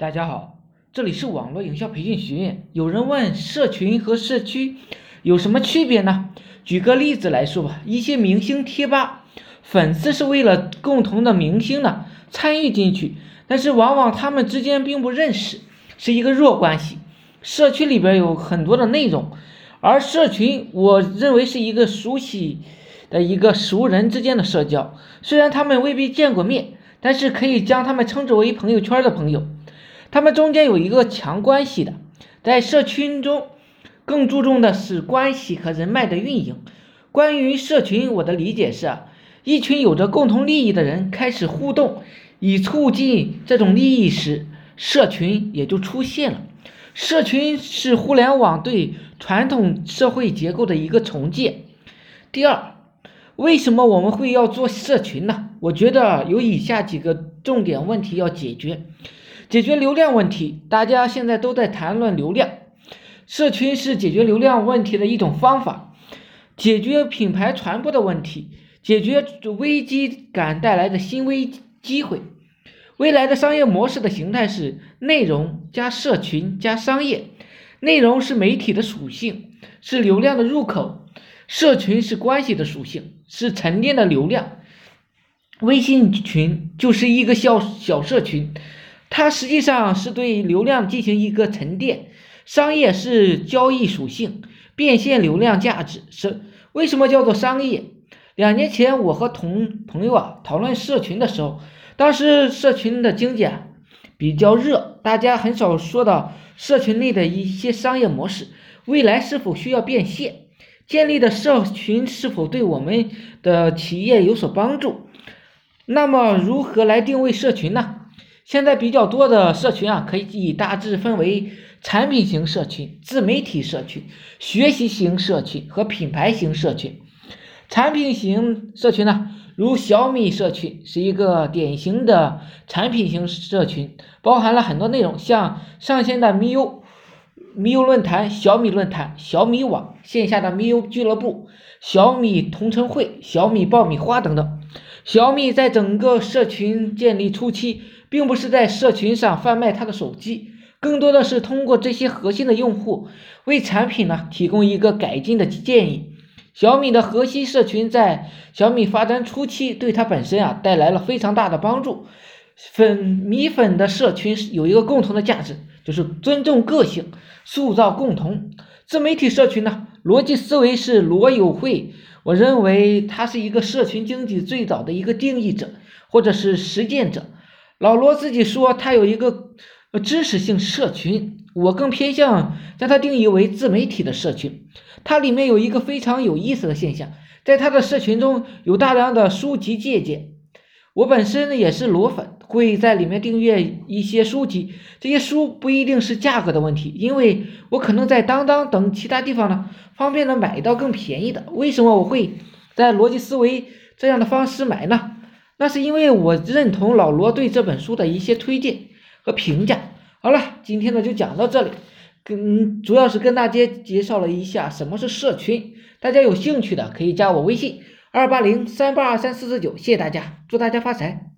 大家好，这里是网络营销培训学院。有人问社群和社区有什么区别呢？举个例子来说吧，一些明星贴吧，粉丝是为了共同的明星呢参与进去，但是往往他们之间并不认识，是一个弱关系。社区里边有很多的内容，而社群我认为是一个熟悉的一个熟人之间的社交，虽然他们未必见过面，但是可以将他们称之为朋友圈的朋友。他们中间有一个强关系的，在社群中，更注重的是关系和人脉的运营。关于社群，我的理解是，一群有着共同利益的人开始互动，以促进这种利益时，社群也就出现了。社群是互联网对传统社会结构的一个重建。第二，为什么我们会要做社群呢？我觉得有以下几个重点问题要解决。解决流量问题，大家现在都在谈论流量，社群是解决流量问题的一种方法，解决品牌传播的问题，解决危机感带来的新危机会。未来的商业模式的形态是内容加社群加商业，内容是媒体的属性，是流量的入口；社群是关系的属性，是沉淀的流量。微信群就是一个小小社群。它实际上是对流量进行一个沉淀，商业是交易属性，变现流量价值是为什么叫做商业？两年前我和同朋友啊讨论社群的时候，当时社群的经济啊比较热，大家很少说到社群内的一些商业模式，未来是否需要变现？建立的社群是否对我们的企业有所帮助？那么如何来定位社群呢？现在比较多的社群啊，可以大致分为产品型社群、自媒体社群、学习型社群和品牌型社群。产品型社群呢，如小米社群是一个典型的产品型社群，包含了很多内容，像上线的 miu、miu 论坛、小米论坛、小米网、线下的 miu 俱乐部、小米同城会、小米爆米花等等。小米在整个社群建立初期。并不是在社群上贩卖他的手机，更多的是通过这些核心的用户为产品呢提供一个改进的建议。小米的核心社群在小米发展初期，对它本身啊带来了非常大的帮助。粉米粉的社群有一个共同的价值，就是尊重个性，塑造共同。自媒体社群呢，逻辑思维是罗友会，我认为他是一个社群经济最早的一个定义者，或者是实践者。老罗自己说，他有一个知识性社群，我更偏向将它定义为自媒体的社群。它里面有一个非常有意思的现象，在它的社群中有大量的书籍借鉴。我本身呢也是罗粉，会在里面订阅一些书籍。这些书不一定是价格的问题，因为我可能在当当等其他地方呢方便的买到更便宜的。为什么我会在逻辑思维这样的方式买呢？那是因为我认同老罗对这本书的一些推荐和评价。好了，今天呢就讲到这里，跟主要是跟大家介绍了一下什么是社群。大家有兴趣的可以加我微信二八零三八二三四四九，谢谢大家，祝大家发财。